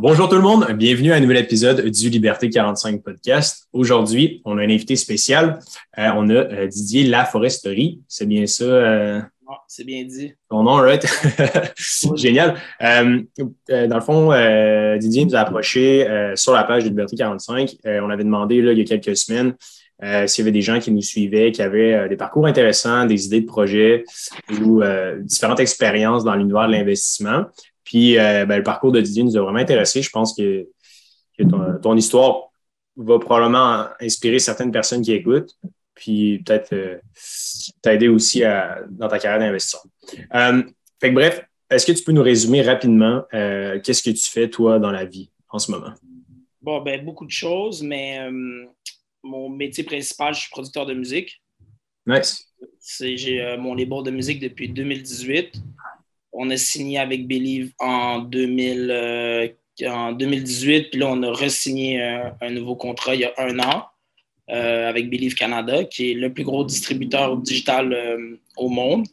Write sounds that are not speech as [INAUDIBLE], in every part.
Bonjour tout le monde, bienvenue à un nouvel épisode du Liberté 45 podcast. Aujourd'hui, on a un invité spécial. Euh, on a euh, Didier Laforesterie. C'est bien ça? Euh, c'est bien dit. Ton nom, right? [LAUGHS] Génial. dans le fond, Didier nous a approché sur la page de Liberté 45. on avait demandé là, il y a quelques semaines s'il y avait des gens qui nous suivaient, qui avaient des parcours intéressants, des idées de projets ou différentes expériences dans l'univers de l'investissement. Puis euh, ben, le parcours de Didier nous a vraiment intéressé. Je pense que, ton, histoire va probablement inspirer certaines personnes qui écoutent, puis peut-être euh, t'aider aussi dans ta carrière d'investisseur. Euh, fait que bref, est-ce que tu peux nous résumer rapidement qu'est-ce que tu fais, toi, dans la vie en ce moment? Bon, ben, beaucoup de choses, mais mon métier principal, je suis producteur de musique. Nice. J'ai mon label de musique depuis 2018. On a signé avec Believe en, 2000, 2018, euh, puis là, on a re-signé un, nouveau contrat il y a un an euh, avec Believe Canada, qui est le plus gros distributeur digital euh, au monde.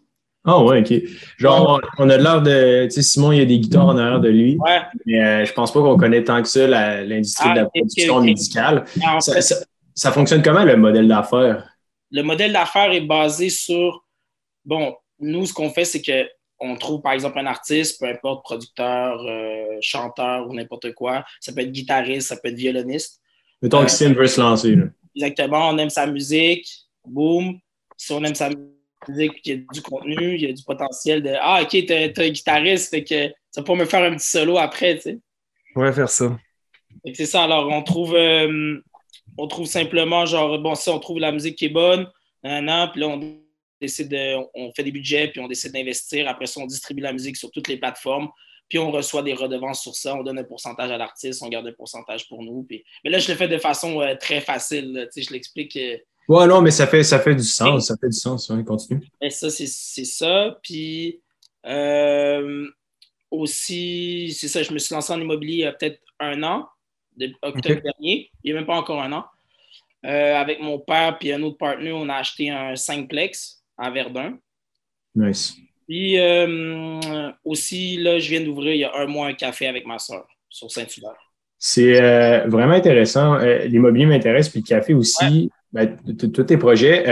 Ah oh, ouais, OK. Genre, on a l'air de. Tu sais, Simon, il y a des guitares en arrière de lui. Ouais. Mais je pense pas qu'on connaît tant que ça l'industrie de la ah, production musicale. ça, fonctionne comment le modèle d'affaires? Le modèle d'affaires est basé sur. Bon, nous, ce qu'on fait, c'est que on trouve par exemple un artiste, peu importe, producteur, euh, chanteur ou n'importe quoi. Ça peut être guitariste, ça peut être violoniste. Mettons que Sim veut se lancer. Exactement, on aime sa musique, boum. Si on aime sa musique, il y a du contenu, il y a du potentiel de Ah, ok, t'es un guitariste, fait que ça peut me faire un petit solo après, tu sais. Ouais, faire ça. C'est ça, alors on trouve, euh, on trouve simplement, genre, bon, si on trouve la musique qui est bonne, un an, puis là, on décide on fait des budgets, puis on décide d'investir. Après ça, on distribue la musique sur toutes les plateformes, puis on reçoit des redevances sur ça. On donne un pourcentage à l'artiste, on garde un pourcentage pour nous. Puis... Mais là, je le fais de façon euh, très facile. Je l'explique. Euh, ouais, non, mais ça fait, ça fait du sens. Ça fait du sens. on continue. Mais ça, c'est ça. Puis euh, aussi, c'est ça, je me suis lancé en immobilier il y a peut-être un an, de octobre dernier. Il n'y a même pas encore un an. avec mon père et un autre partenaire, on a acheté un 5plex à Verdun. Nice. Puis euh, aussi, là, je viens d'ouvrir il y a un mois un café avec ma soeur sur Saint-Hubert. C'est euh, vraiment intéressant. Euh, l'immobilier m'intéresse, puis le café aussi. Ben, tous tes projets,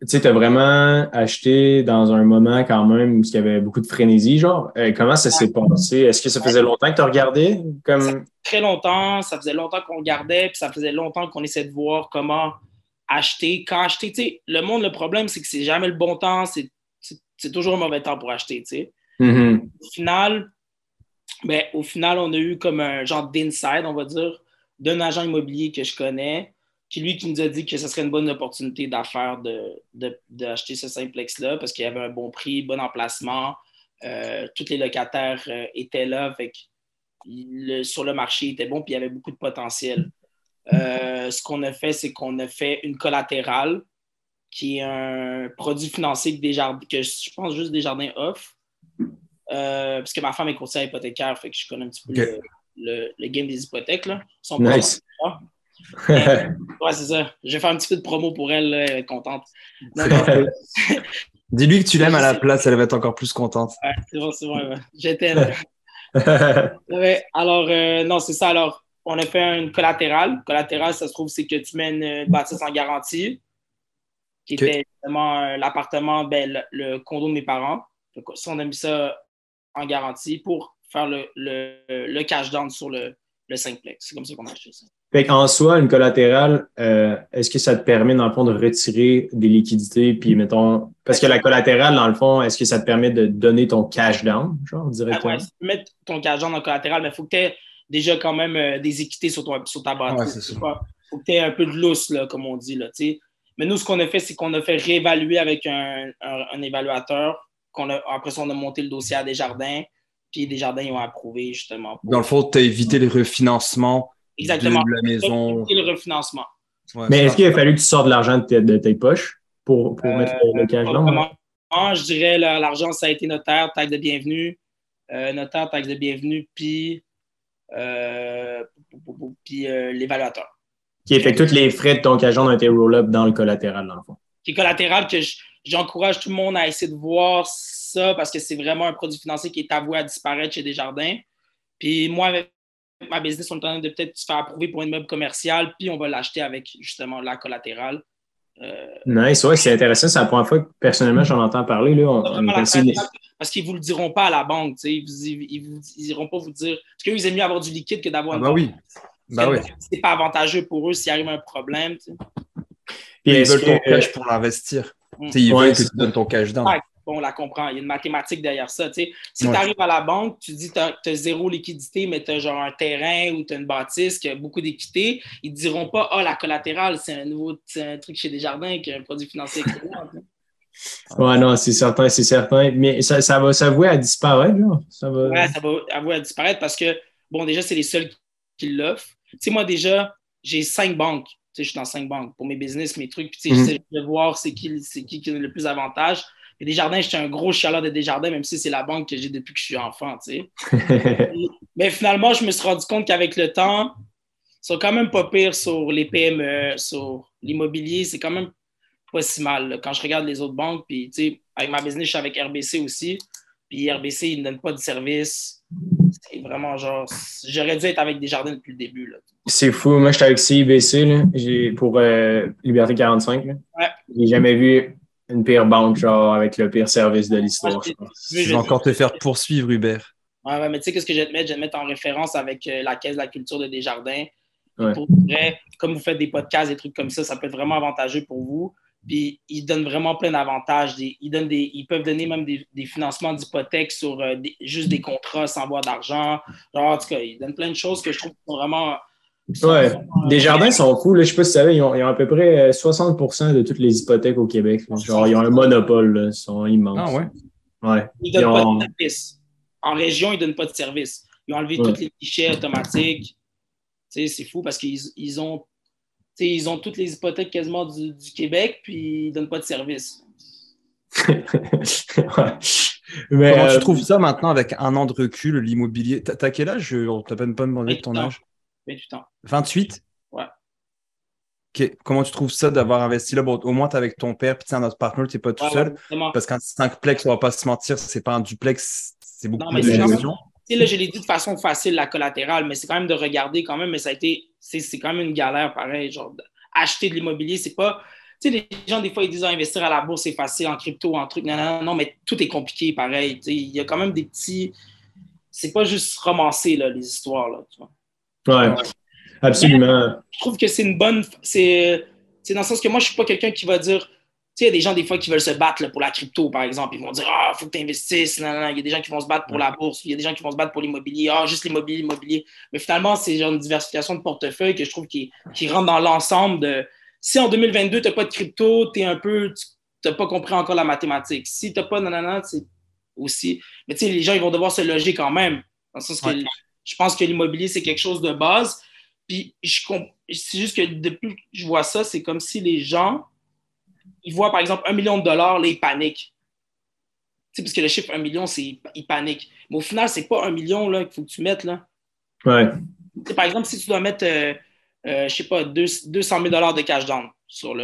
tu sais, tu as vraiment acheté dans un moment quand même où il y avait beaucoup de frénésie, genre. comment ça s'est passé? Est-ce que ça faisait longtemps que tu regardais? Comme... très longtemps. Ça faisait longtemps qu'on regardait, puis ça faisait longtemps qu'on essayait de voir comment acheter. Quand acheter, tu sais, le monde, le problème, c'est que c'est jamais le bon temps, c'est toujours un mauvais temps pour acheter, tu sais. Mm-hmm. Au final, ben, au final, on a eu comme un genre d'inside, on va dire, d'un agent immobilier que je connais, qui lui qui nous a dit que ce serait une bonne opportunité d'affaire d'acheter de, ce simplex-là parce qu'il y avait un bon prix, bon emplacement, euh, tous les locataires euh, étaient là, fait sur le marché, il était bon, puis il y avait beaucoup de potentiel. Euh, ce qu'on a fait, c'est qu'on a fait une collatérale, qui est un produit financier que, Desjardins, que je pense juste Desjardins offre. Euh, parce que ma femme est conseillère hypothécaire, fait que je connais un petit peu le, le, game des hypothèques. Là. nice. [LAUGHS] ouais, c'est ça. Je vais faire un petit peu de promo pour elle, elle est contente. [LAUGHS] Dis-lui que tu l'aimes à la place, elle va être encore plus contente. Ouais, c'est bon, c'est bon. J'étais [LAUGHS] alors, euh, non, c'est ça. Alors, on a fait une collatérale. Collatérale, ça se trouve, c'est que tu mets une bâtisse en garantie, qui était justement euh, l'appartement, ben, le, condo de mes parents. Si on a mis ça en garantie pour faire le, le, cash down sur le, le 5plex. C'est comme ça qu'on a acheté ça. en soi, une collatérale, euh, est-ce que ça te permet, dans le fond, de retirer des liquidités, puis mettons, parce que la collatérale, dans le fond, est-ce que ça te permet de donner ton cash down, genre, directement? ouais, mettre ton cash down en collatérale, mais il faut que tu aies déjà quand même euh, des équités sur, sur ta bâtisse. Il faut que tu aies un peu de lousse, là, comme on dit. Là, Mais nous, ce qu'on a fait, c'est qu'on a fait réévaluer avec un, un, évaluateur. Qu'on a, après ça, on a monté le dossier à Desjardins. Puis Desjardins, ils ont approuvé justement. Dans le fond, tu as évité le refinancement Exactement. de la maison. Évité le refinancement. Mais est-ce qu'il a fallu que tu sortes de l'argent de, tes poches pour, pour mettre le, cash down? Je dirais l'argent, ça a été notaire, taxe de bienvenue. Euh, notaire, taxe de bienvenue, puis euh, puis euh, l'évaluateur. Qui fait que tous les frais de ton cajot ont été roll-up dans le collatéral, dans le fond. Qui est collatéral que j'encourage tout le monde à essayer de voir ça parce que c'est vraiment un produit financier qui est avoué à disparaître chez Desjardins. Puis moi, avec ma business, on est en train de peut-être se faire approuver pour une meuble commercial, puis on va l'acheter avec justement la collatérale. Euh, nice, ouais, c'est intéressant. C'est la première fois que personnellement j'en entends parler. Là. On, Parce qu'ils ne vous le diront pas à la banque. Ils ne iront pas vous dire. Parce qu'ils aiment mieux avoir du liquide que d'avoir ah, bah oui. Bah oui. C'est pas avantageux pour eux s'il arrive un problème. ils veulent ton cash pour l'investir. Mm. Ils veulent que tu donnes ton cash dans on la comprend. Il y a une mathématique derrière ça. Si tu arrives à la banque, tu dis que tu as, zéro liquidité, mais tu as genre un terrain ou tu as une bâtisse qui a beaucoup d'équité, ils ne diront pas Ah, la collatérale, c'est un nouveau un truc chez Desjardins qui est un produit financier excellent. ouais, non, c'est certain, c'est certain. Mais ça, ça va s'avouer à disparaître, là. Ça va... Ouais, ça va avouer à disparaître parce que, bon, déjà, c'est les seuls qui l'offrent. Tu sais, moi, déjà, j'ai cinq banques. Tu sais, je suis dans cinq banques pour mes business, mes trucs. Puis, tu sais, mm-hmm. j'essaie de voir c'est qui, qui, qui a le plus d'avantages. Et Desjardins, j'étais un gros chialeur de Desjardins, même si c'est la banque que j'ai depuis que je suis enfant, tu sais. [LAUGHS] Mais finalement, je me suis rendu compte qu'avec le temps, ils sont quand même pas pires sur les PME, sur l'immobilier, c'est quand même pas si mal. Quand je regarde les autres banques, puis tu sais, avec ma business, je suis avec RBC aussi, puis RBC, ils ne donnent pas de service. C'est vraiment genre, j'aurais dû être avec Desjardins depuis le début. C'est fou. Moi, j'étais avec CIBC là, pour euh, Liberté 45. Là. Ouais. J'ai jamais vu une pire banque, genre, avec le pire service de l'histoire, je pense. Je vais encore te faire poursuivre, Hubert. Ouais, mais tu sais, qu'est-ce que je vais te mettre? Je vais te mettre en référence avec euh, la Caisse de la culture de Desjardins. Pour vrai, comme vous faites des podcasts, des trucs comme ça, ça peut être vraiment avantageux pour vous. Puis ils donnent vraiment plein d'avantages. Ils, donnent des, ils peuvent donner même des, financements d'hypothèque sur euh, juste des contrats sans avoir d'argent. Genre, en tout cas, ils donnent plein de choses que je trouve sont vraiment Ouais, des jardins sont cool. Je ne sais pas si tu savais, ils ont, à peu près 60% euh, de toutes les hypothèques au Québec. Genre, ils ont un monopole, ils sont immenses. Ah ouais? Ouais. Ils ne donnent pas de service. En région, ils ne donnent pas de service. Ils ont enlevé tous les guichets automatiques. c'est fou parce qu'ils ils ont, ils ont toutes les hypothèques quasiment du, Québec, puis ils ne donnent pas de service. [LAUGHS] Mais, Comment tu euh, trouves ça maintenant avec un an de recul, l'immobilier? T'as quel âge? On t'a pas demandé ton âge. 28 ans. 28 Ouais. Comment tu trouves ça d'avoir investi là? Bon, au moins, tu es avec ton père, puis notre partenaire, tu n'es pas tout seul. parce qu'un simplex, on va pas se mentir, c'est pas un duplex, c'est beaucoup plus de gestion. Là, je l'ai dit de façon facile, la collatérale, mais c'est quand même de regarder quand même, mais ça a été, c'est quand même une galère pareil, genre acheter de l'immobilier, c'est pas, tu sais, les gens, des fois, ils disent ah, investir à la bourse, c'est facile, en crypto, en truc. Non, non, non, mais tout est compliqué, pareil. Il y a quand même des petits. C'est pas juste romancer, là, les histoires, là, tu vois. Ouais, absolument. je trouve que c'est une bonne. C'est dans le sens que moi, je ne suis pas quelqu'un qui va dire. Tu sais, il y a des gens, des fois, qui veulent se battre pour la crypto, par exemple. Ils vont dire Ah, il faut que tu investisses. Non, non, Il y a des gens qui vont se battre pour la bourse. Il y a des gens qui vont se battre pour l'immobilier. Ah, juste l'immobilier, l'immobilier. Mais finalement, c'est genre une diversification de portefeuille que je trouve qui, qui rentre dans l'ensemble de. Si en 2022, tu n'as pas de crypto, tu es un peu. Tu n'as pas compris encore la mathématique. Si tu n'as pas nanana, c'est aussi. Mais tu sais, les gens, ils vont devoir se loger quand même. Dans le sens que je pense que l'immobilier, c'est quelque chose de base. Puis c'est juste que depuis que je vois ça, c'est comme si les gens, ils voient par exemple un million de dollars, là, ils paniquent. Tu sais, parce que le chiffre un million, c'est ils paniquent. Mais au final, c'est pas un million qu'il faut que tu mettes. Là. Ouais. par exemple, si tu dois mettre, euh, euh, je sais pas, 200 000 dollars de cash down sur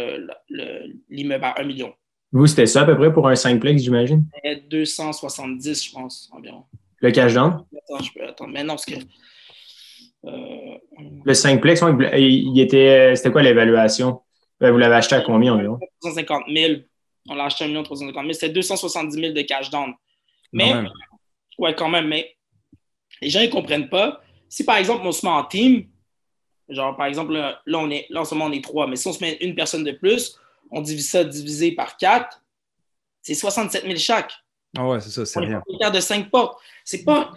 l'immeuble à un million. Vous, c'était ça à peu près pour un 5plex, j'imagine? 270, je pense, environ. Le cash down? Attends, je peux attendre. Mais non, parce que. Euh, le 5plex, il était, c'était quoi l'évaluation? Ben, vous l'avez acheté à combien environ? 350 000. On l'a acheté à 1 350 000. C'était 270 000 de cash down. Mais, ouais, quand même, mais les gens ne comprennent pas. Si par exemple, on se met en team, genre par exemple, là, on est, là en ce moment, on est trois, mais si on se met une personne de plus, on divise ça divisé par quatre, c'est 67 000 chaque. Ah ouais, c'est ça, c'est rien. Une de cinq portes. C'est pas.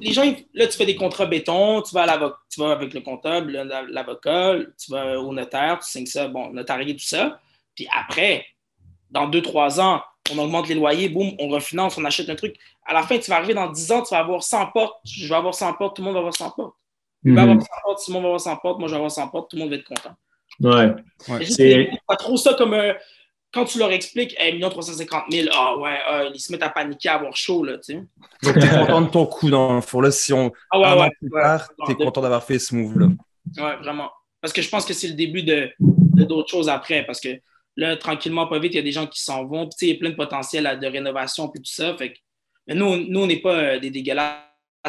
Les gens, là, tu fais des contrats béton, tu vas, à tu vas avec le comptable, l'avocat, tu vas au notaire, tu signes ça, bon, notarié, tout ça. Puis après, dans deux, trois ans, on augmente les loyers, boum, on refinance, on achète un truc. À la fin, tu vas arriver dans dix ans, tu vas avoir 100 portes. Je vais avoir 100 portes, tout le monde va avoir 100 portes. Tu vas avoir 100 portes, tout le monde va avoir 100 portes, moi je vais avoir 100 portes, tout le monde va être content. Ouais. ouais. C'est pas trop ça comme un quand tu leur expliques, hey, 1 350 000, ah ouais, ah, ils se mettent à paniquer, à avoir chaud, là, tu sais. Donc, tu es content de ton coup dans le fond. Là, si on. Ah ouais, ouais, plus tard, tu es content d'avoir fait ce move-là. Ouais, vraiment. Parce que je pense que c'est le début de, d'autres choses après. Parce que là, tranquillement, pas vite, il y a des gens qui s'en vont. Puis, il y a plein de potentiel de rénovation, puis tout ça. Fait que, mais nous, nous on n'est pas euh, des dégueulasses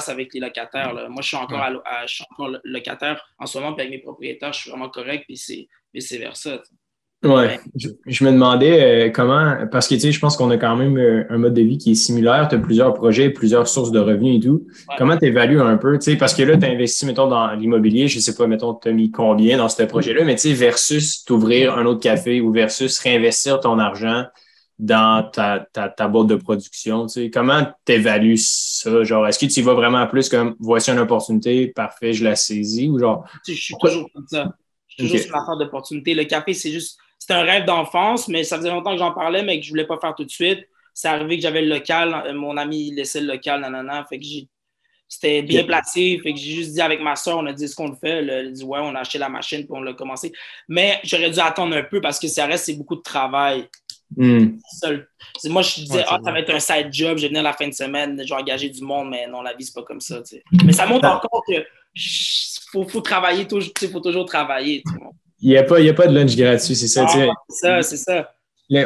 avec les locataires. Moi, je suis, encore à, je suis encore locataire en ce moment, puis avec mes propriétaires, je suis vraiment correct, puis c'est vice-versa. Ouais. Je, me demandais euh, comment, parce que tu sais, je pense qu'on a quand même euh, un mode de vie qui est similaire. Tu as plusieurs projets, plusieurs sources de revenus et tout. Comment tu évalues un peu, tu sais, parce que là, tu as investi, mettons, dans l'immobilier, je sais pas, mettons, tu as mis combien dans ce projet-là, mais tu sais, versus t'ouvrir un autre café ou versus réinvestir ton argent dans ta, ta, ta boîte de production, tu sais, comment tu évalues ça? Genre, est-ce que tu y vas vraiment plus comme voici une opportunité, parfait, je la saisis? Ou genre. Je suis toujours comme ça. Je suis toujours sur l'affaire d'opportunité. Le café, c'est juste c'était un rêve d'enfance, mais ça faisait longtemps que j'en parlais, mais que je voulais pas faire tout de suite. C'est arrivé que j'avais le local, euh, mon ami laissait le local, nanana. Fait que c'était bien placé. Fait que j'ai juste dit avec ma soeur, on a dit ce qu'on le fait. Elle a dit ouais, on a acheté la machine puis on l'a commencé. Mais j'aurais dû attendre un peu parce que ça reste, c'est beaucoup de travail. Hmm. Moi, je disais, ah, ça va être un side job, je vais venir la fin de semaine, je vais engager du monde, mais non, la vie, c'est pas comme ça. Mais ça montre encore que faut, faut travailler, il faut toujours travailler. Il n'y a, pas, a pas de lunch gratuit, c'est ça. Ah, c'est ça, c'est ça.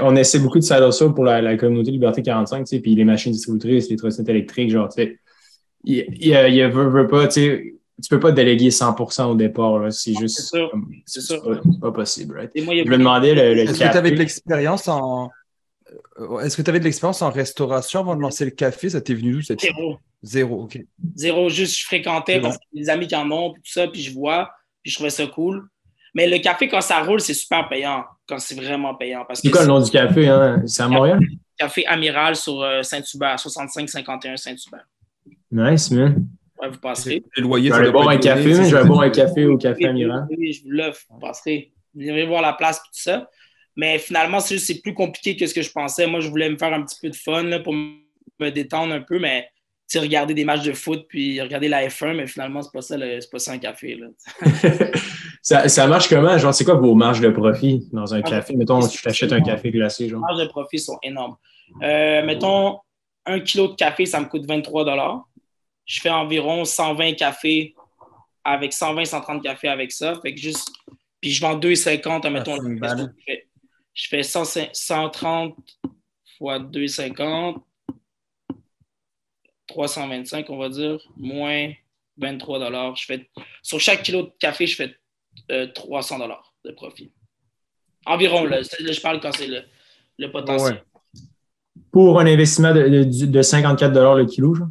On essaie beaucoup de ça pour la, communauté Liberté 45, puis les machines distributrices, les trottinettes électriques, genre, tu sais. Il, il, il, veut, pas, tu sais, tu peux pas déléguer 100% au départ, c'est juste. C'est ça. C'est pas, possible, right? je me demandais le, Est-ce que tu avais de l'expérience en. Euh, est-ce que tu avais de l'expérience en restauration avant de lancer le café? Ça t'est venu d'où cette Zéro. Zéro, OK. Zéro, juste je fréquentais parce que des amis qui en ont, puis tout ça, puis je vois, puis je trouvais ça cool. Mais le café, quand ça roule, c'est super payant. Quand c'est vraiment payant. C'est quoi le nom du café? Hein? C'est à Montréal? Café Amiral sur euh, Saint-Hubert, 65-51 Saint-Hubert. Nice, man. Ouais, vous passerez. Le loyer, je vais boire un café, mais je vais boire un café au Café Amiral. Oui, je vous l'offre. Vous passerez. Vous viendrez voir la place et tout ça. Mais finalement, c'est plus compliqué que ce que je pensais. Moi, je voulais me faire un petit peu de fun là, pour me détendre un peu, mais regarder des matchs de foot puis regarder la F1, mais finalement, c'est pas ça, c'est pas ça un café. Là. [LAUGHS] ça, ça, marche comment? Genre, c'est quoi vos marges de profit dans un café? Mettons, tu t'achètes un café glacé. Genre. Les marges de profit sont énormes. Euh, mettons, un kilo de café, ça me coûte 23 Je fais environ 120 cafés avec 120-130 cafés avec ça. Fait que juste. Puis je vends 2,50, mettons. Je fais 130 fois 2,50 325, on va dire, moins 23 je fais, Sur chaque kilo de café, je fais 300 euh, de profit. Environ, là, je parle quand c'est le, potentiel. Pour un investissement de, de, 54 le kilo, genre?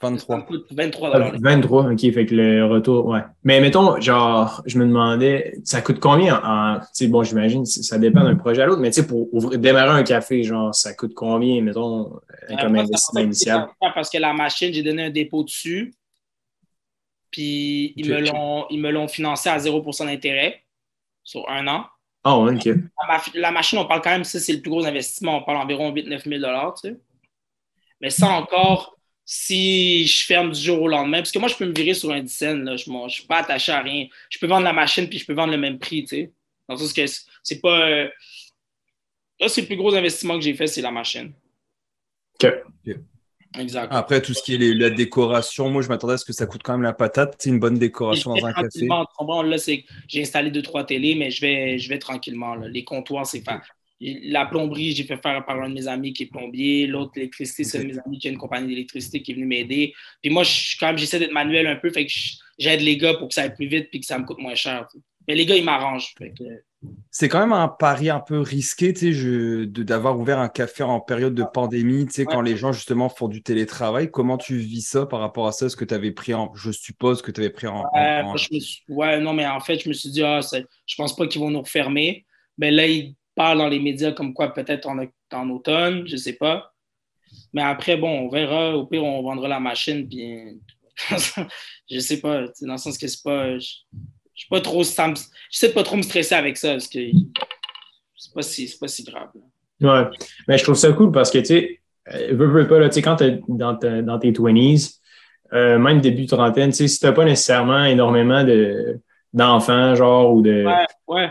23. 23 23, OK, fait que le retour, ouais. Mais mettons, genre, je me demandais, ça coûte combien en, tu sais, bon, j'imagine, ça dépend d'un projet à l'autre, mais tu sais, pour démarrer un café, genre, ça coûte combien, mettons, euh, comme investissement initial? Parce que la machine, j'ai donné un dépôt dessus, puis ils me l'ont financé à 0% d'intérêt sur un an. Ah, oh, OK. La, machine, on parle quand même, ça, c'est le plus gros investissement, on parle environ 8-9 000 tu sais. Mais ça encore, si je ferme du jour au lendemain, parce que moi, je peux me virer sur un dizaine, là, je ne suis pas attaché à rien. Je peux vendre la machine puis je peux vendre le même prix, tu sais. Dans le que c'est pas. Euh, là, c'est le plus gros investissement que j'ai fait, c'est la machine. OK. Exact. Après, tout ce qui est la décoration, moi, je m'attendais à ce que ça coûte quand même la patate. C'est une bonne décoration dans un café. Là, j'ai installé deux, trois télés, mais je vais, je vais tranquillement. Les comptoirs, c'est pas. La plomberie, j'ai fait faire par un de mes amis qui est plombier. L'autre, l'électricité, c'est un de mes amis qui a une compagnie d'électricité qui est venu m'aider. Puis moi, je, quand même, j'essaie d'être manuel un peu, fait que j'aide les gars pour que ça aille plus vite puis que ça me coûte moins cher. Mais les gars, ils m'arrangent. C'est quand même un pari un peu risqué, tu sais, d'avoir ouvert un café en période de pandémie, tu sais, quand les gens justement font du télétravail. Comment tu vis ça par rapport à ça? Est-ce que tu avais pris en, je suppose que tu avais pris en. Ouais, non, mais en fait, je me suis dit, ah, je pense pas qu'ils vont nous refermer. Mais là, ils parle dans les médias comme quoi peut-être en, en, automne, je ne sais pas. Mais après, bon, on verra. Au pire, on vendra la machine. Puis, [LAUGHS] je sais pas. Dans le sens que c'est pas. Je, je pas trop. Je sais pas trop me stresser avec ça parce que c'est pas si, pas si grave. Ouais. Mais je trouve ça cool parce que, tu sais, euh, veux, veux pas, là, quand tu es dans, dans, tes 20s, euh, même début trentaine, tu sais, si tu n'as pas nécessairement énormément de d'enfants, genre, ou de,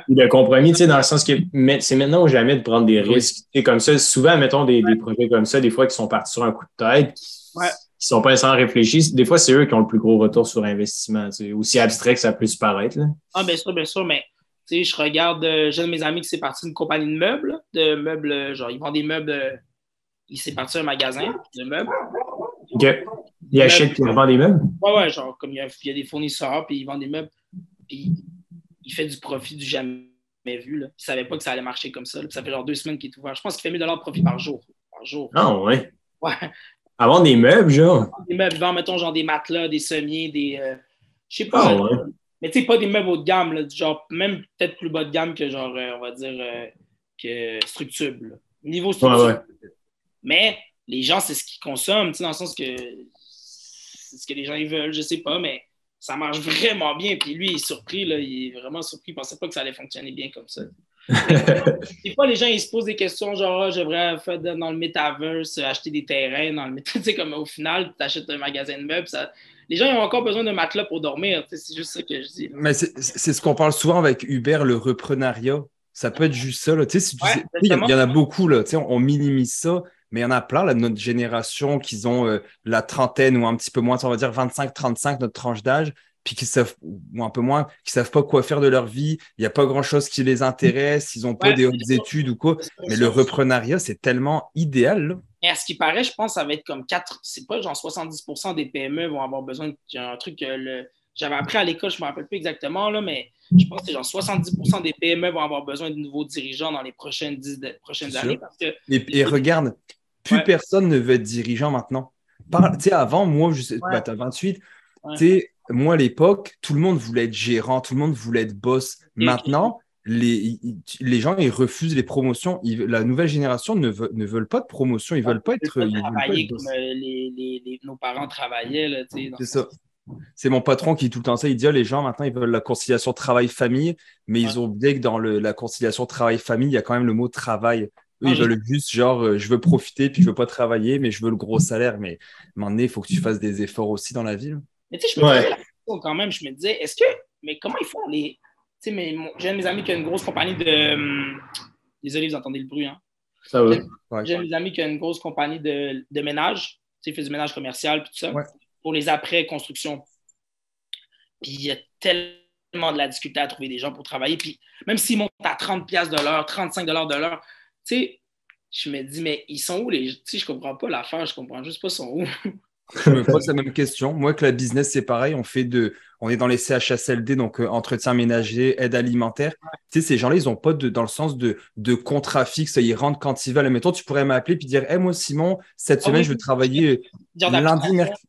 de compromis, tu sais, dans le sens que c'est maintenant ou jamais de prendre des risques. Et comme ça, souvent, mettons des, des, projets comme ça, des fois qui sont partis sur un coup de tête, qui, ne sont pas sans réfléchir, des fois, c'est eux qui ont le plus gros retour sur investissement, tu sais, aussi abstrait que ça peut se paraître. Là. Ah, bien sûr, bien sûr, mais tu sais, je regarde, euh, j'ai un de mes amis qui s'est parti d'une compagnie de meubles, de meubles, genre, ils vendent des meubles, il s'est parti un magasin de meubles. OK. Ils achètent et ils vendent des meubles? Ouais, ouais, genre, comme il y, a, il y a des fournisseurs, puis ils vendent des meubles. Puis il fait du profit du jamais vu. Là. Il ne savait pas que ça allait marcher comme ça. Ça fait genre deux semaines qu'il est ouvert. Je pense qu'il fait 1000 de profit par jour. Par jour. Ah, ouais. Ouais. [LAUGHS] Avant des meubles, genre. Des meubles, vend, mettons, genre des matelas, des sommiers, des. Euh, je sais pas. Ah, ouais. Mais tu sais, pas des meubles haut de gamme, là, genre même peut-être plus bas de gamme que genre, euh, on va dire, euh, que structure. Niveau structure. Ouais, ouais. Mais les gens, c'est ce qu'ils consomment, tu sais, dans le sens que c'est ce que les gens ils veulent, je sais pas, mais ça marche vraiment bien. Puis lui, il est surpris, là, il est vraiment surpris. Il pensait pas que ça allait fonctionner bien comme ça. [LAUGHS] des fois, les gens, ils se posent des questions genre, ah, j'aimerais faire dans le metaverse, acheter des terrains dans le metaverse. [LAUGHS] Tu sais, comme au final, tu achètes un magasin de meubles, ça... les gens ils ont encore besoin de matelas pour dormir. C'est juste ça que je dis. Mais c'est ce qu'on parle souvent avec Uber, le reprenariat. Ça peut être juste ça. Là. Tu sais, si tu Ouais, sais- il y, en- il y en a beaucoup, là, tu sais, on, on minimise ça, mais il y en a plein, là, de notre génération, qui ont euh, la trentaine ou un petit peu moins, on va dire 25-35, notre tranche d'âge, puis qui savent, ou un peu moins, qui savent pas quoi faire de leur vie, il n'y a pas grand-chose qui les intéresse, ils n'ont pas Ouais, des hautes études ou quoi. Mais le reprenariat, c'est tellement idéal. là. Et à ce qui paraît, je pense que ça va être comme 4, c'est pas genre 70% des PME vont avoir besoin d'un truc que le. J'avais appris à l'école, je ne me rappelle plus exactement, là, mais je pense que c'est genre 70% des PME vont avoir besoin de nouveaux dirigeants dans les prochaines, 10 de- prochaines années. Parce que Et, et regarde, plus Ouais. personne ne veut être dirigeant maintenant. Par- Tu sais, avant, moi, je sais, Ouais. bah, t'as 28, Ouais. tu sais, moi, à l'époque, tout le monde voulait être gérant, tout le monde voulait être boss. Et- Maintenant, les, gens, ils refusent les promotions. Ils- la nouvelle génération ne, veut- ne veulent pas de promotion, ils veulent pas être, ils veulent pas être comme euh, les, les- les- nos parents travaillaient. Là, tu C'est ça. C'est mon patron qui tout le temps ça. Il dit ah, les gens maintenant ils veulent la conciliation travail-famille, mais ils ont oublié que dans le- la conciliation travail-famille, il y a quand même le mot travail. Eux, Ah, ils je- veulent juste genre euh, je veux profiter puis je veux pas travailler, mais je veux le gros salaire. Mais à un moment donné, il faut que tu fasses des efforts aussi dans la vie. là. Mais tu sais, je me Ouais. posais la question quand même. Je me disais, est-ce que. Mais comment ils font les. Tu sais, mais mon- j'ai un de mes amis qui a une grosse compagnie de. hum, Désolé, vous entendez le bruit. Hein? Ça va. J'ai un de mes amis qui a une grosse compagnie de, de ménage. Tu sais, il fait du ménage commercial puis tout ça. Ouais. Pour les après-constructions. Puis il y a tellement de la difficulté à trouver des gens pour travailler. Puis même s'ils montent à 30$ piastres de l'heure, 35$ de l'heure, tu sais, je me dis, mais ils sont où les. Tu sais, je comprends pas l'affaire, je comprends juste pas sont où. Je me pose la même question. Moi, que la business, c'est pareil. On fait de, on est dans les CHSLD, donc euh, entretien ménager, aide alimentaire. Tu sais, ces gens-là, ils n'ont pas de, dans le sens de, de contrat fixe. Ils rentrent quand ils veulent. Mettons, tu pourrais m'appeler puis dire, hey, moi, Simon, cette semaine, oui. je veux travailler lundi, mercredi.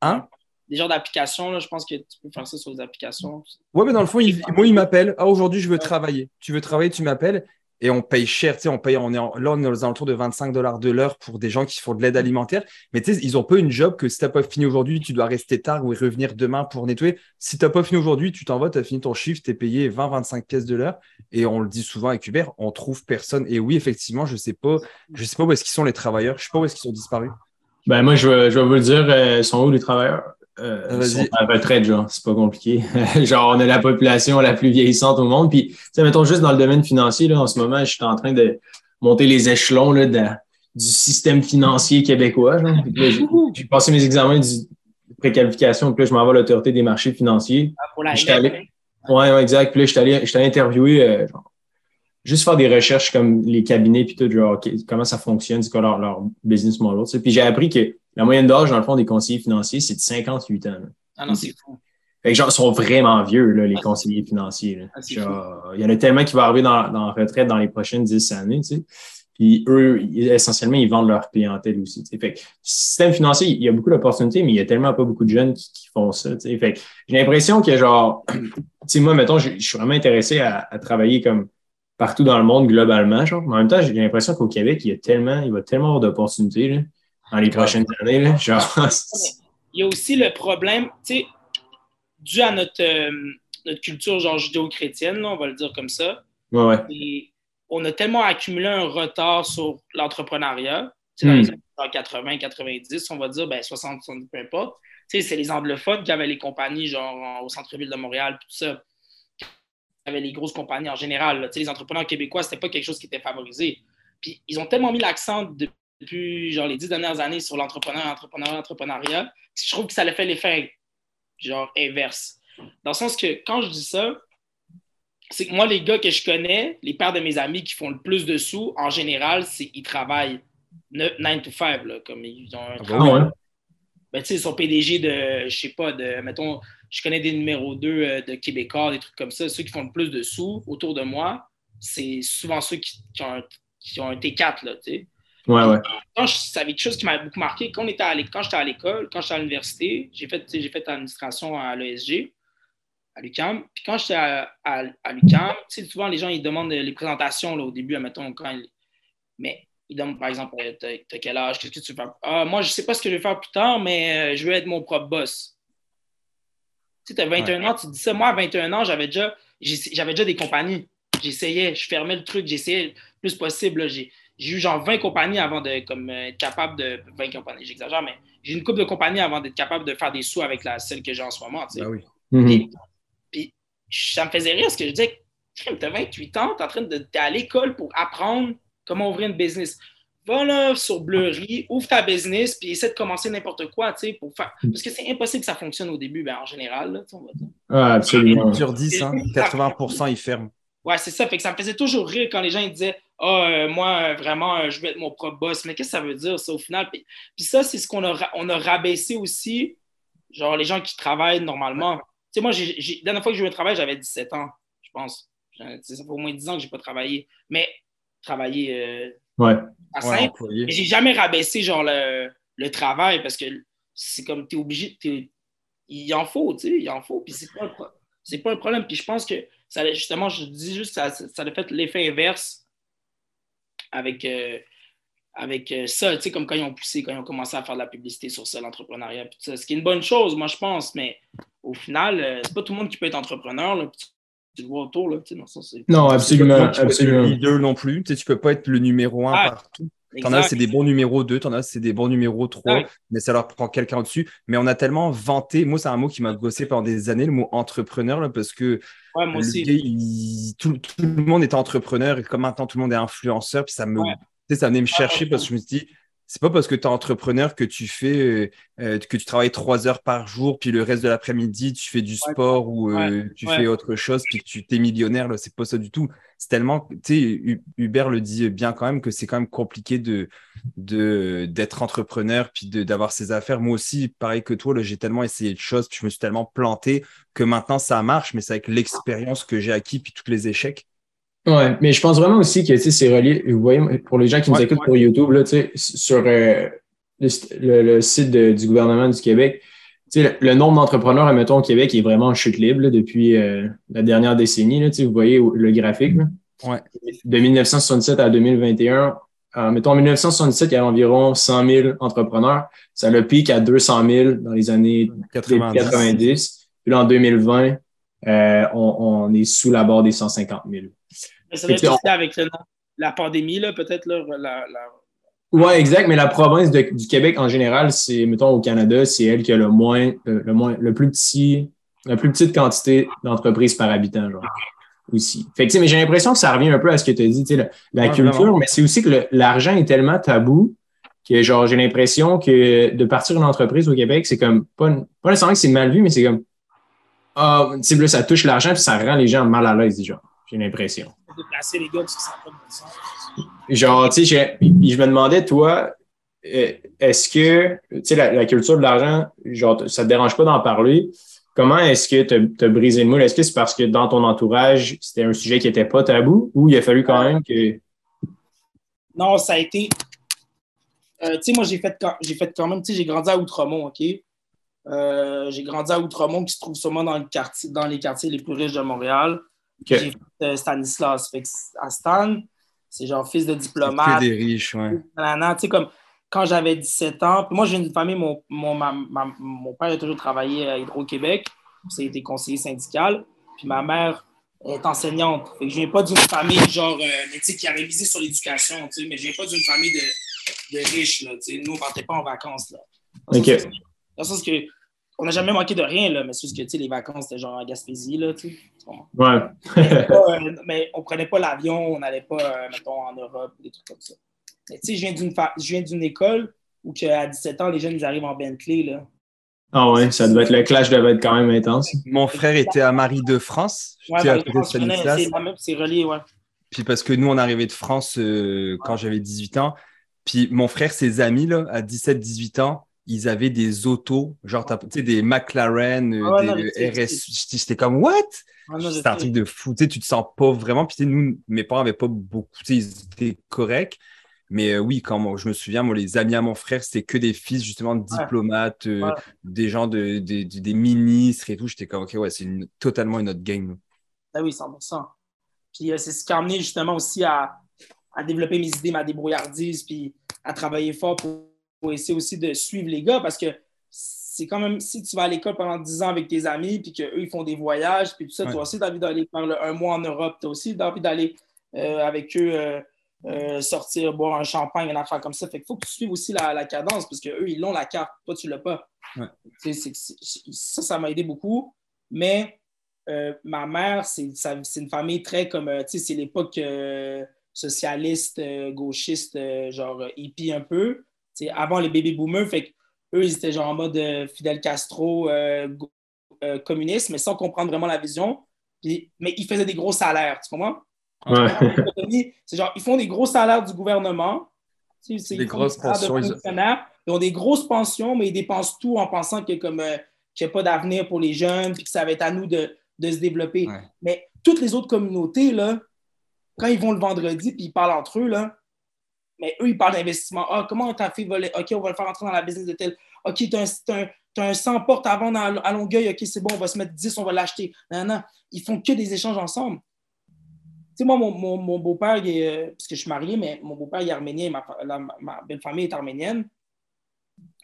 Hein? Des genres d'applications, là, je pense que tu peux faire ça sur les applications. Ouais, mais dans le fond, il- moi, il m'appelle. Ah, aujourd'hui, je veux travailler. Tu veux travailler, tu m'appelles. Et on paye cher. Tu sais, on paye, on est en- là, on est aux alentours de 25 dollars de l'heure pour des gens qui font de l'aide alimentaire. Mais tu sais, ils ont pas une job que si tu n'as pas fini aujourd'hui, tu dois rester tard ou revenir demain pour nettoyer. Si tu n'as pas fini aujourd'hui, tu t'en vas, tu as fini ton chiffre, tu es payé 20-25 pièces de l'heure. Et on le dit souvent avec Uber, on trouve personne. Et oui, effectivement, je sais pas, je sais pas où est-ce qu'ils sont les travailleurs. Je sais pas où est-ce qu'ils sont disparus. Ben, moi, je vais, je vais vous le dire, euh, sont où les travailleurs? Euh, Ah, sont à la retraite, genre, c'est pas compliqué. [LAUGHS] genre, on a la population la plus vieillissante au monde. Puis, tu sais, mettons juste dans le domaine financier, là, en ce moment, je suis en train de monter les échelons là, de- du système financier québécois. genre. Puis là, J'ai j'ai passé mes examens du préqualification, puis là, je m'en vais à l'autorité des marchés financiers. Ah, Pour la allé-. Ouais, ouais, exact. Puis là, j'étais allé, j'étais allé interviewer, euh, genre, juste faire des recherches comme les cabinets, puis tout, genre, comment ça fonctionne, c'est quoi leur, leur business model. tu sais. Puis j'ai appris que la moyenne d'âge, dans le fond, des conseillers financiers, c'est de 58 ans. là. Ah non, c'est fou. Fait que genre, ils sont vraiment vieux, là, les Ah, conseillers financiers. là. Ah, Genre, il y en a tellement qui vont arriver dans, dans la retraite dans les prochaines 10 années, tu sais. Puis eux, essentiellement, ils vendent leur clientèle aussi. tu sais. Fait que système financier, il y a beaucoup d'opportunités, mais il y a tellement pas beaucoup de jeunes qui, qui font ça. tu sais. Fait que j'ai l'impression que genre, [CLEARS THROAT] tu sais, moi, mettons, je, je suis vraiment intéressé à, à travailler comme partout dans le monde globalement. Genre. Mais en même temps, j'ai l'impression qu'au Québec, il y a tellement, il va tellement avoir d'opportunités là, dans les prochaines années. Là. Genre, [LAUGHS] Il y a aussi le problème, tu sais, dû à notre, euh, notre culture genre judéo-chrétienne, on va le dire comme ça, ouais, ouais. et on a tellement accumulé un retard sur l'entrepreneuriat, dans les années 80, 90, on va dire, ben 60, 70, peu importe. Tu sais, c'est les anglophones qui avaient les compagnies, genre en- au centre-ville de Montréal, tout ça. Qui avaient les grosses compagnies en général. Tu sais, les entrepreneurs québécois, c'était pas quelque chose qui était favorisé. Puis ils ont tellement mis l'accent depuis genre les dix dernières années sur l'entrepreneur, entrepreneur, entrepreneuriat. Je trouve que ça a fait l'effet genre inverse. Dans le sens que quand je dis ça, c'est que moi, les gars que je connais, les pères de mes amis qui font le plus de sous, en général, c'est ils travaillent 9 to 5, là, comme ils ont un travail. Ah ouais. ben, tu sais, son PDG de, je sais pas, de, mettons, je connais des numéros 2 euh, de Québécois, des trucs comme ça, ceux qui font le plus de sous autour de moi, c'est souvent ceux qui, ont, un, qui ont un T4, là, tu sais. Ouais, ouais. Quand je, ça avait quelque chose qui m'a beaucoup marqué. Quand, on était à quand j'étais à l'école, quand j'étais à l'université, j'ai fait, j'ai fait l'administration à l'ESG, à l'UQAM. Puis quand j'étais à, à, à l'UQAM, souvent les gens ils demandent les présentations là, au début, admettons, quand ils... Mais ils demandent par exemple, t'as, quel âge, qu'est-ce que tu veux faire? Ah, moi, je sais pas ce que je vais faire plus tard, mais euh, je veux être mon propre boss. Tu sais, as 21 ans, tu dis ça. Moi, à 21 ans, j'avais déjà, j'avais déjà des compagnies. J'essayais, je fermais le truc, j'essayais le plus possible. J'ai, j'ai eu genre 20 compagnies avant de comme, être capable de. 20 compagnies, j'exagère, mais j'ai une couple de compagnies avant d'être capable de faire des sous avec la celle que j'ai en ce moment. Tu sais. Ah oui. Mhm. puis, ça me faisait rire parce que je disais, tu as 28 ans, tu es en train de. T'es à l'école pour apprendre comment ouvrir une business. Va là sur Bleury, ouvre ta business, puis essaie de commencer n'importe quoi, tu sais, pour faire. Parce que c'est impossible que ça fonctionne au début, ben, en général, là, on va dire. Ah, absolument. Sur 10, hein, 80%, ils ferment. Ouais, c'est ça. Fait que ça me faisait toujours rire quand les gens ils disaient Ah, euh, moi, vraiment, euh, je veux être mon propre boss. Mais qu'est-ce que ça veut dire, ça, au final? Puis, puis ça, c'est ce qu'on a, on a rabaissé aussi, genre les gens qui travaillent normalement. Tu sais, moi, j'ai, la dernière fois que j'ai eu un travail, j'avais 17 ans, je pense. Ça fait au moins 10 ans que je n'ai pas travaillé. Mais travailler euh, ouais. à simple. mais j'ai jamais rabaissé genre le, le, travail parce que c'est comme tu es obligé, il en faut, tu sais, il en faut. Puis c'est pas, pas un problème. Puis je pense que ça, justement, je dis juste, ça, ça a fait l'effet inverse avec, euh, avec euh, ça, tu sais, comme quand ils ont poussé, quand ils ont commencé à faire de la publicité sur ça, l'entrepreneuriat, ce qui est une bonne chose, moi, je pense, mais au final, euh, c'est pas tout le monde qui peut être entrepreneur, là, tu, le vois autour, là, tu sais, dans Non, absolument, absolument. Tu peux non plus, tu sais, tu peux pas être le numéro un ah, partout. T'en as, c'est des bons numéros 2, t'en as, c'est des bons numéros 3, mais ça leur prend quelqu'un au-dessus. Mais on a tellement vanté, moi, c'est un mot qui m'a gossé pendant des années, le mot entrepreneur, là, parce que tout, le monde est entrepreneur et comme maintenant tout le monde est influenceur, puis ça me, ça venait me chercher parce que je me suis dit, c'est pas parce que tu es entrepreneur que tu fais euh, euh, que tu travailles trois heures par jour, puis le reste de l'après-midi, tu fais du sport ou euh, tu fais autre chose, puis que tu es millionnaire. Là, c'est pas ça du tout. C'est tellement, tu sais, Hubert le dit bien quand même que c'est quand même compliqué de d'être entrepreneur, puis d'avoir ses affaires. Moi aussi, pareil que toi, j'ai tellement essayé de choses, puis je me suis tellement planté que maintenant ça marche, mais c'est avec l'expérience que j'ai acquis, puis tous les échecs Ouais, mais je pense vraiment aussi que c'est relié. Vous voyez, pour les gens qui nous écoutent pour YouTube, là, sur euh, le, site du gouvernement du Québec, le, le nombre d'entrepreneurs, admettons, au Québec est vraiment en chute libre depuis euh, la dernière décennie. Là, vous voyez le graphique. Ouais. De 1967 à 2021, euh, mettons, en 1967, il y a environ 100 000 entrepreneurs. Ça le pique à 200 000 dans les années 90. Puis là, en 2020, on, on, est sous la barre des 150 000. Mais ça reste aussi avec la pandémie, peut-être. La, Oui, exact, mais la province du Québec en général, c'est, mettons, au Canada, c'est elle qui a le moins, le, moins, le plus petit, la plus petite quantité d'entreprises par habitant, genre, aussi. Fait que, mais j'ai l'impression que ça revient un peu à ce que tu as dit, la, la culture, mais c'est aussi que l'argent est tellement tabou que, genre, j'ai l'impression que de partir une entreprise au Québec, c'est comme, pas, pas nécessairement que c'est mal vu, mais c'est comme, ah, tu sais, ça touche l'argent puis ça rend les gens mal à l'aise, genre. J'ai l'impression. Déplacer les gars parce que ça pas de Genre, tu sais, je me demandais, toi, euh, est-ce que, tu sais, la, culture de l'argent, genre, ça te dérange pas d'en parler? Comment est-ce que tu as, brisé le moule? Est-ce que c'est parce que dans ton entourage, c'était un sujet qui n'était pas tabou ou il a fallu quand même que. Non, ça a été. Euh, tu sais, moi, j'ai fait, fait quand même, tu sais, j'ai grandi à Outremont, OK? Euh, j'ai grandi à Outremont, qui se trouve sûrement dans, le quartier, dans les quartiers les plus riches de Montréal. J'ai fait euh, Stanislas. Fait à Stan, c'est genre fils de diplomate. Que des riches, ouais. Tu sais, comme quand j'avais 17 ans, moi, j'ai une famille, mon, mon, mon père a toujours travaillé à Hydro-Québec. Il a été conseiller syndical. Puis ma mère est enseignante. Fait que je viens pas d'une famille genre, euh, qui avait misé sur l'éducation, mais je viens pas d'une famille de, de riches. Là, Nous, on ne partait pas en vacances. Là. Dans OK. Dans le sens que on n'a jamais manqué de rien, là, mais c'est juste que les vacances, c'était genre en Gaspésie. Là, ouais. Euh, mais on prenait pas l'avion, on n'allait pas, euh, mettons, en Europe, des trucs comme ça. Mais tu sais, je viens d'une école où à 17 ans, les jeunes ils arrivent en Bentley. Là. Ah ouais, ça devait être le clash devait être quand même intense. Mon frère était à Marie de France. Ouais, c'est relié, ouais. Puis parce que nous, on arrivait de France euh, quand j'avais 18 ans. Puis mon frère, ses amis, là, à 17-18 ans, ils avaient des autos, genre tu sais, des McLaren, euh, Ah ouais, des RS. J'étais comme, what? Ah C'était un truc de fou. Tu sais, tu te sens pas vraiment. Puis nous, mes parents avaient pas beaucoup, ils étaient corrects. Mais euh, oui, quand moi, je me souviens, moi, les amis à mon frère, c'était que des fils justement de diplomates, euh, Ouais. des gens de, de- de- des ministres et tout. J'étais comme, ok, ouais, c'est une- totalement une autre game. Ah oui, 100%. Puis euh, c'est ce qui a amené justement aussi à, à développer mes idées, ma débrouillardise, puis à travailler fort pour, pour essayer aussi de suivre les gars parce que c'est quand même, si tu vas à l'école pendant 10 ans avec tes amis, puis qu'eux, ils font des voyages, puis tout ça, Ouais. toi aussi, tu as envie d'aller faire un mois en Europe, tu as aussi envie d'aller euh, avec eux euh, euh, sortir, boire un champagne, une affaire comme ça. Fait qu'il faut que tu suives aussi la, la cadence parce qu'eux, ils l'ont la carte, toi, tu l'as pas. Ouais. Ça, ça m'a aidé beaucoup. Mais ma mère, c'est une famille très comme, tu sais, c'est l'époque socialiste, gauchiste, genre hippie un peu. Avant les baby boomers, fait que eux, ils étaient genre en mode euh, Fidel Castro, euh, go- euh, communiste, mais sans comprendre vraiment la vision. Puis- mais ils faisaient des gros salaires, tu comprends? Ouais. C'est genre, ils font des gros salaires du gouvernement. Tu sais, Des ils grosses salaires de pensions, ils- fonctionnaires. Ils ont des grosses pensions, mais ils dépensent tout en pensant que comme euh, qu'il n'y a pas d'avenir pour les jeunes, puis que ça va être à nous de, de se développer. Ouais. Mais toutes les autres communautés, là, quand ils vont le vendredi, puis ils parlent entre eux, là, mais eux, ils parlent d'investissement. Ah, comment ta fille va le... OK, on va le faire entrer dans la business de tel. OK, tu as un, t'as un, t'as un 100 portes à vendre à, Longueuil. OK, c'est bon, on va se mettre 10, on va l'acheter. Non, non, ils font que des échanges ensemble. Tu sais, moi, mon, mon, mon beau-père, euh, parce que je suis marié, mais mon beau-père, est arménien, ma, la- ma- belle-famille est arménienne.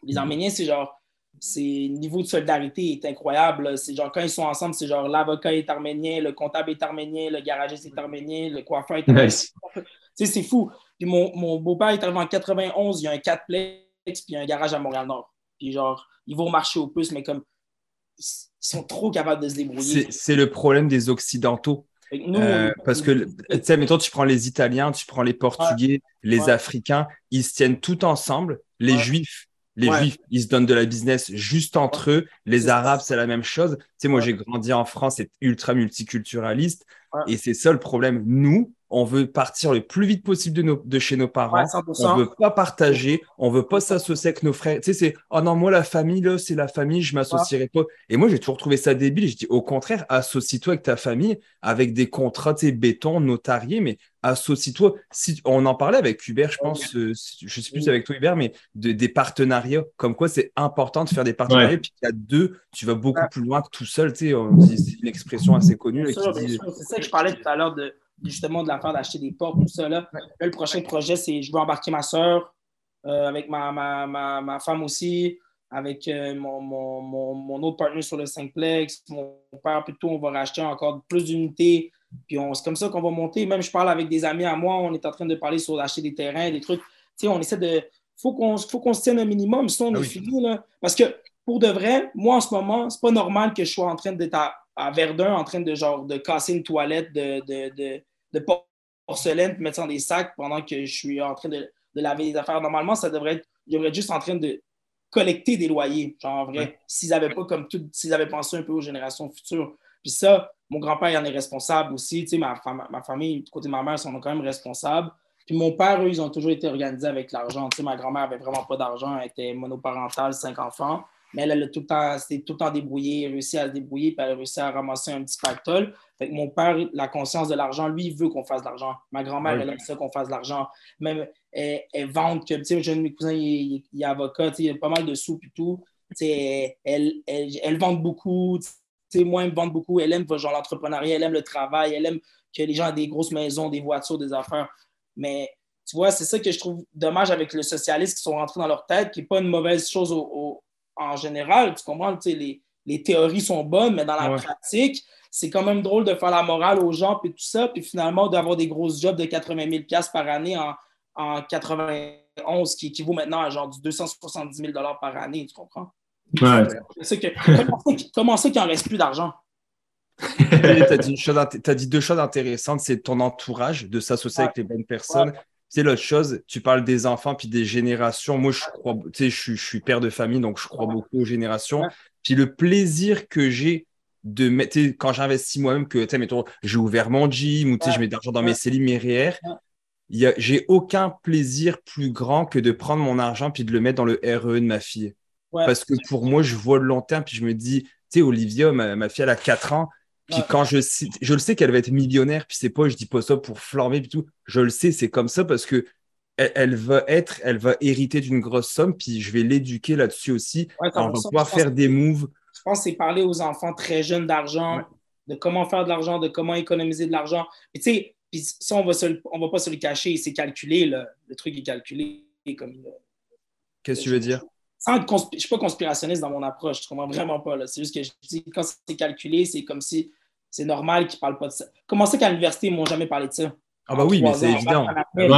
Les Arméniens, c'est genre, c'est le niveau de solidarité est incroyable. C'est genre, quand ils sont ensemble, c'est genre, l'avocat est arménien, le comptable est arménien, le garagiste est arménien, le coiffeur est arménien. Nice. Tu sais, c'est fou. Puis mon, mon beau-père est arrivé en 91, il y a un 4plex, puis un garage à Montréal-Nord. Puis genre, ils vont marcher au plus, mais comme, ils sont trop capables de se débrouiller. C'est le problème des Occidentaux. Nous, Euh, on- parce que, tu sais, mettons, tu prends les Italiens, tu prends les Portugais, les Ouais. Africains, ils se tiennent tout ensemble. Les Ouais. Juifs, les Ouais. Juifs, ils se donnent de la business juste entre eux. Les. Arabes, c'est la même chose. Tu sais, moi, Ouais. j'ai grandi en France, c'est ultra multiculturaliste. Ouais. Et c'est ça le problème. Nous, on veut partir le plus vite possible de, nos- de chez nos parents. Ouais, 100%. On veut pas partager, on veut pas s'associer avec nos frères. Tu sais, c'est oh non, moi la famille là, c'est la famille, je m'associerai pas. Et moi j'ai toujours trouvé ça débile. Je dis au contraire, associe-toi avec ta famille, avec des contrats, tu sais, béton, notariés, mais associe-toi. Si on en parlait avec Hubert, je pense, euh, je sais plus avec toi Hubert, mais de- des partenariats. Comme quoi, c'est important de faire des partenariats. Ouais. Puis qu'à deux, tu vas beaucoup Ouais. plus loin que tout seul. Tu sais, c'est une expression assez connue. C'est ça que je parlais tout à l'heure de justement de l'affaire d'acheter des portes, tout ça. Là. Là, le prochain projet, c'est je veux embarquer ma soeur avec ma, ma, ma, ma femme aussi, avec euh, mon, mon, mon, mon autre partenaire sur le Simplex, mon père, plutôt, on va racheter encore plus d'unités. Puis on- c'est comme ça qu'on va monter. Même je parle avec des amis à moi, on est en train de parler sur acheter des terrains, des trucs. Tu sais, on essaie de. faut qu'on faut qu'on se tienne un minimum, sinon on Ah est oui. fini. Là. Parce que pour de vrai, moi en ce moment, c'est pas normal que je sois en train d'être à, à Verdun, en train de genre de casser une toilette de, de, de, de porcelaine, mettre ça dans des sacs pendant que je suis en train de, de laver les affaires. Normalement, ça devrait être, je devrais être juste en train de collecter des loyers, genre en vrai, Ouais. s'ils n'avaient pas comme tout, s'ils avaient pensé un peu aux générations futures. Puis ça, mon grand-père, il en est responsable aussi. Tu sais, ma, ma famille, du côté de ma mère, sont quand même responsables. Puis mon père, eux, ils ont toujours été organisés avec l'argent. Tu sais, ma grand-mère avait vraiment pas d'argent, elle était monoparentale, cinq enfants. Mais elle, elle a tout le temps, c'était tout le temps débrouillée, réussi à se débrouiller, puis elle a réussi à ramasser un petit pactole. Fait que mon père, la conscience de l'argent, lui, il veut qu'on fasse de l'argent. Ma grand-mère, Oui. elle aime ça qu'on fasse de l'argent. Même, elle, elle vante que, tu sais, jeune de mes cousins, il, il- il est avocat, tu sais, il a pas mal de sous et tout. Tu sais, elle, elle, elle, vante beaucoup. Tu sais, moi, elle me vante beaucoup. Elle aime genre l'entrepreneuriat, elle aime le travail, elle aime que les gens aient des grosses maisons, des voitures, des affaires. Mais tu vois, c'est ça que je trouve dommage avec le socialiste qui sont rentrés dans leur tête, qui n'est pas une mauvaise chose au- au- en général. Tu comprends? Tu sais, les, les théories sont bonnes, mais dans la Ouais. pratique, c'est quand même drôle de faire la morale aux gens, puis tout ça, puis finalement d'avoir des grosses jobs de 80 000 par année en, en 91, qui équivaut maintenant à genre du 270 000 par année, tu comprends? Ouais. C'est ça que, comment ça qu'il- n'en reste plus d'argent? [LAUGHS] Tu as dit, deux choses intéressantes, c'est ton entourage, de s'associer Ouais. avec les bonnes personnes. C'est l'autre chose, tu parles des enfants puis des générations. Moi, je crois, tu sais, je, suis- je suis père de famille, donc je crois beaucoup aux générations. Puis le plaisir que j'ai de mettre, sais, quand j'investis moi-même, que tu sais, mettons, j'ai ouvert mon gym ou tu sais, je mets de l'argent dans mes cellules, mes REER, j'ai aucun plaisir plus grand que de prendre mon argent puis de le mettre dans le RE de ma fille. Parce que pour moi, je vois le long terme, puis je me dis, tu sais, Olivia, ma, fille, elle a 4 ans. Puis quand je je le sais qu'elle va être millionnaire, puis c'est pas, je dis pas ça pour flammer, puis tout. Je le sais, c'est comme ça parce que elle, va être, elle va hériter d'une grosse somme, puis je vais l'éduquer là-dessus aussi. on va pouvoir faire des moves. Je pense que c'est parler aux enfants très jeunes d'argent, de comment faire de l'argent, de comment économiser de l'argent. Puis tu sais, ça, on va, on va pas se le cacher, c'est calculé, le truc est calculé. comme Qu'est-ce que tu veux dire? Je ne suis pas conspirationniste dans mon approche, je comprends vraiment pas. C'est juste que je dis, quand c'est calculé, c'est comme si c'est normal qu'ils ne parlent pas de ça. Comment c'est qu'à l'université, ils ne m'ont jamais parlé de ça? Ah bah oui, mais c'est évident. Ouais.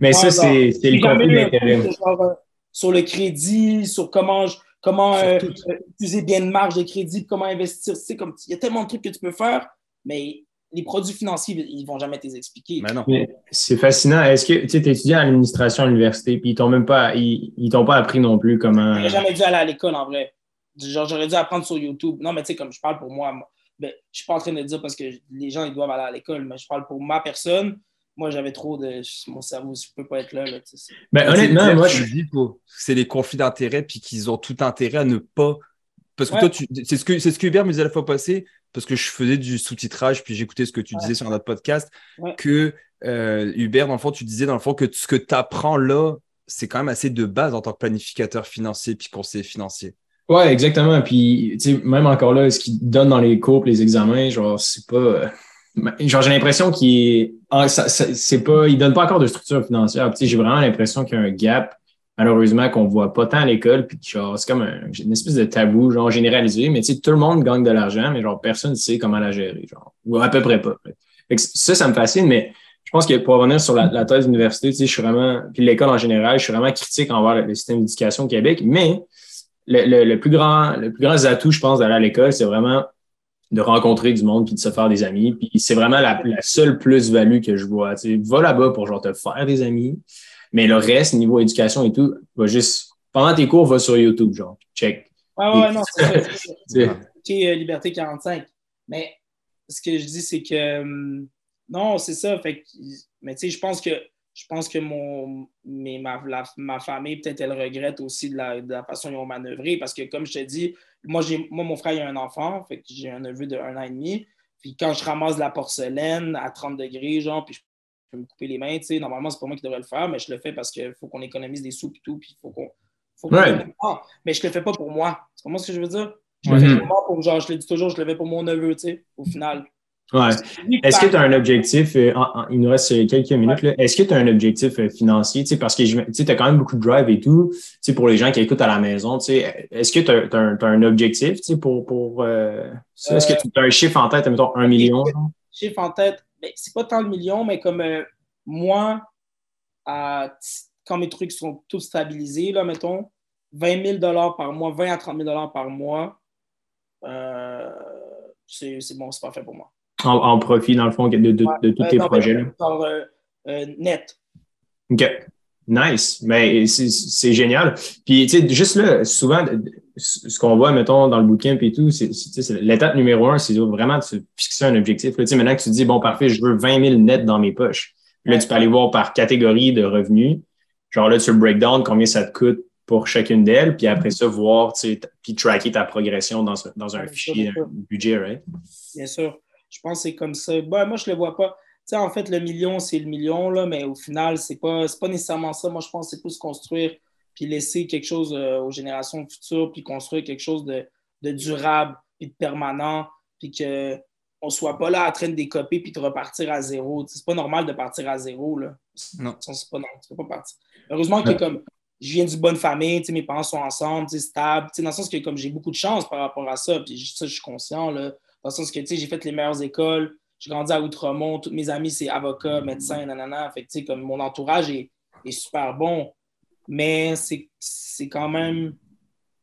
Mais ça, c'est le conflit d'intérêt. Euh, sur le crédit, sur comment, comment euh, euh, utiliser bien une marge de crédit, comment investir. Comme, il y a tellement de trucs que tu peux faire, mais les produits financiers, ils ne vont jamais t'expliquer. C'est fascinant. Est-ce que tu étudies à l'administration à l'université, puis ils t'ont même pas, ils, t'ont pas appris non plus comment. J'aurais jamais dû aller à l'école en vrai. Genre, j'aurais dû apprendre sur YouTube. Non, mais tu sais, comme je parle pour moi, ben, je ne suis pas en train de dire parce que les gens ils doivent aller à l'école, mais je parle pour ma personne. Moi, j'avais trop de. Mon cerveau, je ne peux pas être là. ben, honnêtement, moi, je dis c'est les conflits d'intérêt, puis qu'ils ont tout intérêt à ne pas. Parce que toi, c'est ce que, ce que Hubert me disait la fois passée, parce que je faisais du sous-titrage, puis j'écoutais ce que tu disais sur notre podcast, que euh, Hubert, dans le fond, tu disais dans le fond que ce que tu apprends là, c'est quand même assez de base en tant que planificateur financier puis conseiller financier. Ouais, exactement. Puis, même encore là, ce qu'ils donnent dans les cours, les examens, genre, c'est pas. Euh, genre, j'ai l'impression qu'il ah, c'est pas. Ils donnent pas encore de structure financière. J'ai vraiment l'impression qu'il y a un gap, malheureusement, qu'on voit pas tant à l'école. Puis, genre, c'est comme une espèce de tabou, genre, généralisé. Mais, tu sais, tout le monde gagne de l'argent, mais, genre, personne ne sait comment la gérer, genre. Ou à peu près pas. ça, ça me fascine, mais je pense que pour revenir sur la, thèse d'université, tu sais, je suis vraiment. Puis l'école en général, je suis vraiment critique envers le système d'éducation au Québec. Mais, le, plus grand, le plus grand atout, je pense, d'aller à l'école, c'est vraiment de rencontrer du monde puis de se faire des amis. Puis c'est vraiment la, seule plus-value que je vois. Tu va là-bas pour genre te faire des amis. Mais le reste, niveau éducation et tout, va juste. Pendant tes cours, va sur YouTube, genre, check. Ouais, ouais, non, c'est ça. [LAUGHS] Euh, Liberté 45. Mais ce que je dis, c'est que hum, non, c'est ça. Fait mais tu sais, je pense que je pense que mon, mais ma, ma famille, peut-être, elle regrette aussi de la, façon dont ils ont manœuvré. Parce que, comme je te dis, moi, moi mon frère, il a un enfant, fait que j'ai un neveu de un an et demi. Puis quand je ramasse de la porcelaine à 30 degrés, genre, puis je peux me couper les mains, tu sais, normalement, c'est pas moi qui devrais le faire, mais je le fais parce qu'il faut qu'on économise des sous et tout, puis il faut qu'on. mais je le fais pas pour moi. C'est comment ce que je veux dire? Je le fais pour moi, pour, genre, je le dis toujours, je le fais pour mon neveu, tu sais, au final. Ouais. Est-ce que tu as un objectif, euh, il nous reste quelques minutes, est-ce que tu as un objectif euh, financier? Parce que tu as quand même beaucoup de drive et tout. Pour les gens qui écoutent à la maison, est-ce que tu as, un objectif pour, pour euh, ça? Est-ce que tu as un chiffre en tête, mettons un million? Chiffre en tête, c'est pas tant le million, mais comme moi, quand mes trucs sont tous stabilisés, là, mettons, 20 000 par mois, 20 à 30 000 par mois, c'est bon, c'est parfait pour moi en, profit, dans le fond, de, de, tous tes projets-là? Euh, euh, net. OK. Nice. Mais c'est génial. Puis, tu sais, juste là, souvent, ce qu'on voit, mettons, dans le bootcamp et tout, c'est l'étape numéro un, c'est vraiment de se fixer un objectif. Là, maintenant que tu dis, bon, parfait, je veux 20 000 net dans mes poches. Là, tu peux aller voir par catégorie de revenus. Genre là, tu le breakdown, combien ça te coûte pour chacune d'elles, puis après ça, voir, tu sais, puis tracker ta progression dans, dans un fichier, un budget, right? Bien sûr. Je pense que c'est comme ça. Ben, moi, je ne le vois pas. Tu sais, en fait, le million, c'est le million, là, mais au final, ce n'est pas, pas nécessairement ça. Moi, je pense que c'est plus construire puis laisser quelque chose euh, aux générations futures, puis construire quelque chose de, durable, puis de permanent, puis qu'on ne soit pas là en train de décoper puis de repartir à zéro. C'est pas normal de partir à zéro. Là. Non. C'est pas, tu peux pas partir. Heureusement que comme je viens d'une bonne famille, mes parents sont ensemble, stables, dans le sens que comme j'ai beaucoup de chance par rapport à ça, puis ça, je suis conscient. Là, dans le sens que, j'ai fait les meilleures écoles. J'ai grandi à Outremont. Tous mes amis, c'est avocats, médecins, nanana. Fait que, comme mon entourage est, super bon. Mais c'est quand même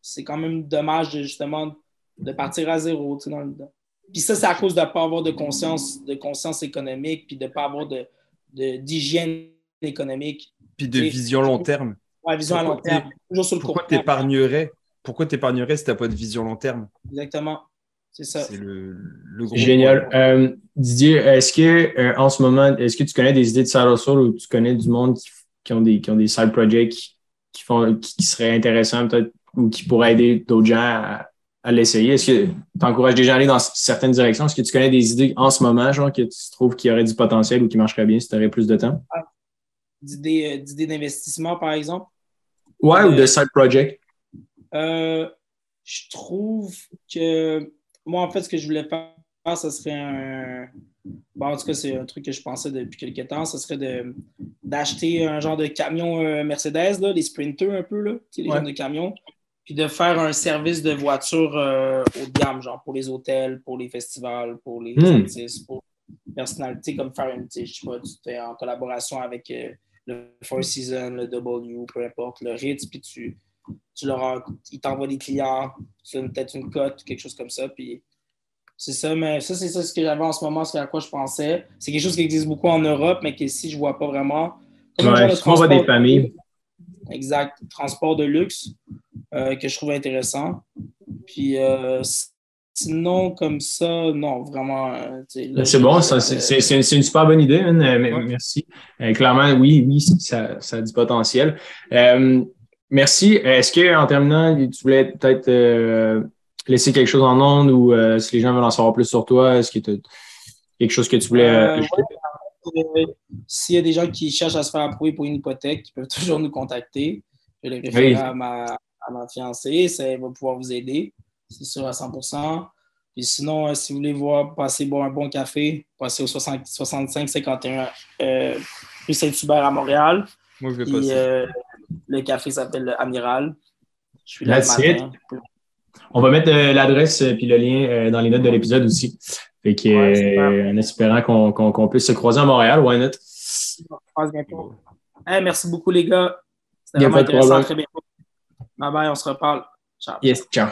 c'est quand même dommage de, justement de partir à zéro, tu sais, dans le Puis ça, c'est à cause de ne pas avoir de conscience, de conscience économique, puis de ne pas avoir d'hygiène de, économique. Puis de vision long terme. Ouais, vision à long terme. Toujours sur le pourquoi tu épargnerais Pourquoi tu épargnerais si tu n'as pas de vision long terme? Exactement. C'est ça. C'est le, le, gros. Génial. Euh, Didier, est-ce que euh, en ce moment, est-ce que tu connais des idées de side hustle ou tu connais du monde qui, ont, des, qui ont des side projects? Qui, font, qui, seraient intéressants peut-être ou qui pourrait aider d'autres gens à, l'essayer? Est-ce que tu encourages des gens à aller dans certaines directions? Est-ce que tu connais des idées en ce moment, genre, que tu trouves qu'il y aurait du potentiel ou qui marcherait bien si tu aurais plus de temps? D'idées d'investissement, par exemple? Ouais, ou de side project? je trouve que moi, en fait, ce que je voulais faire, ce serait un. Bon, en tout cas, c'est un truc que je pensais depuis quelques temps. Ce serait d'acheter un genre de camion euh, Mercedes, là, les sprinters un peu, là, les ouais. de camions, puis de faire un service de voiture euh, haut de gamme, genre pour les hôtels, pour les festivals, pour les hmm. artistes, pour les personnalités, comme faire une, je sais pas, tu fais en collaboration avec euh, le Four Seasons, le W, peu importe, le Ritz, puis tu tu leur ils t'envoient des clients, c'est peut-être une cote, quelque chose comme ça. Puis c'est ça, mais ça, c'est ça ce que j'avais en ce moment, c'est à quoi je pensais. C'est quelque chose qui existe beaucoup en Europe, mais qu'ici, je ne vois pas vraiment. Ouais, on voit des familles. Exact. Transport de luxe, euh, que je trouve intéressant. Puis euh, sinon, comme ça, non, vraiment. Euh, c'est bon, c'est une, super bonne idée, hein, merci. clairement, oui, oui, ça, ça a du potentiel. Merci. Est-ce qu'en terminant, tu voulais peut-être laisser quelque chose en ondes ou euh, si les gens veulent en savoir plus sur toi, est-ce qu'il y a quelque chose que tu voulais euh, S'il y a des gens qui cherchent à se faire approuver pour une hypothèque, ils peuvent [LAUGHS] toujours nous contacter. Je vais les référer à, ma, à ma fiancée, ça va pouvoir vous aider, c'est sûr à 100% Puis sinon, si vous voulez voir passer boire un bon café, passer au 65-51 rue Saint-Hubert à Montréal. Moi, je vais passer. Le café s'appelle Amiral. Je suis là On va mettre euh, l'adresse et le lien euh, dans les notes de l'épisode aussi. Fait que, euh, en espérant qu'on puisse se croiser à Montréal, why not? merci beaucoup, les gars. C'était vraiment intéressant. Très bien. Bye bye, on se reparle. Ciao. Yes, ciao.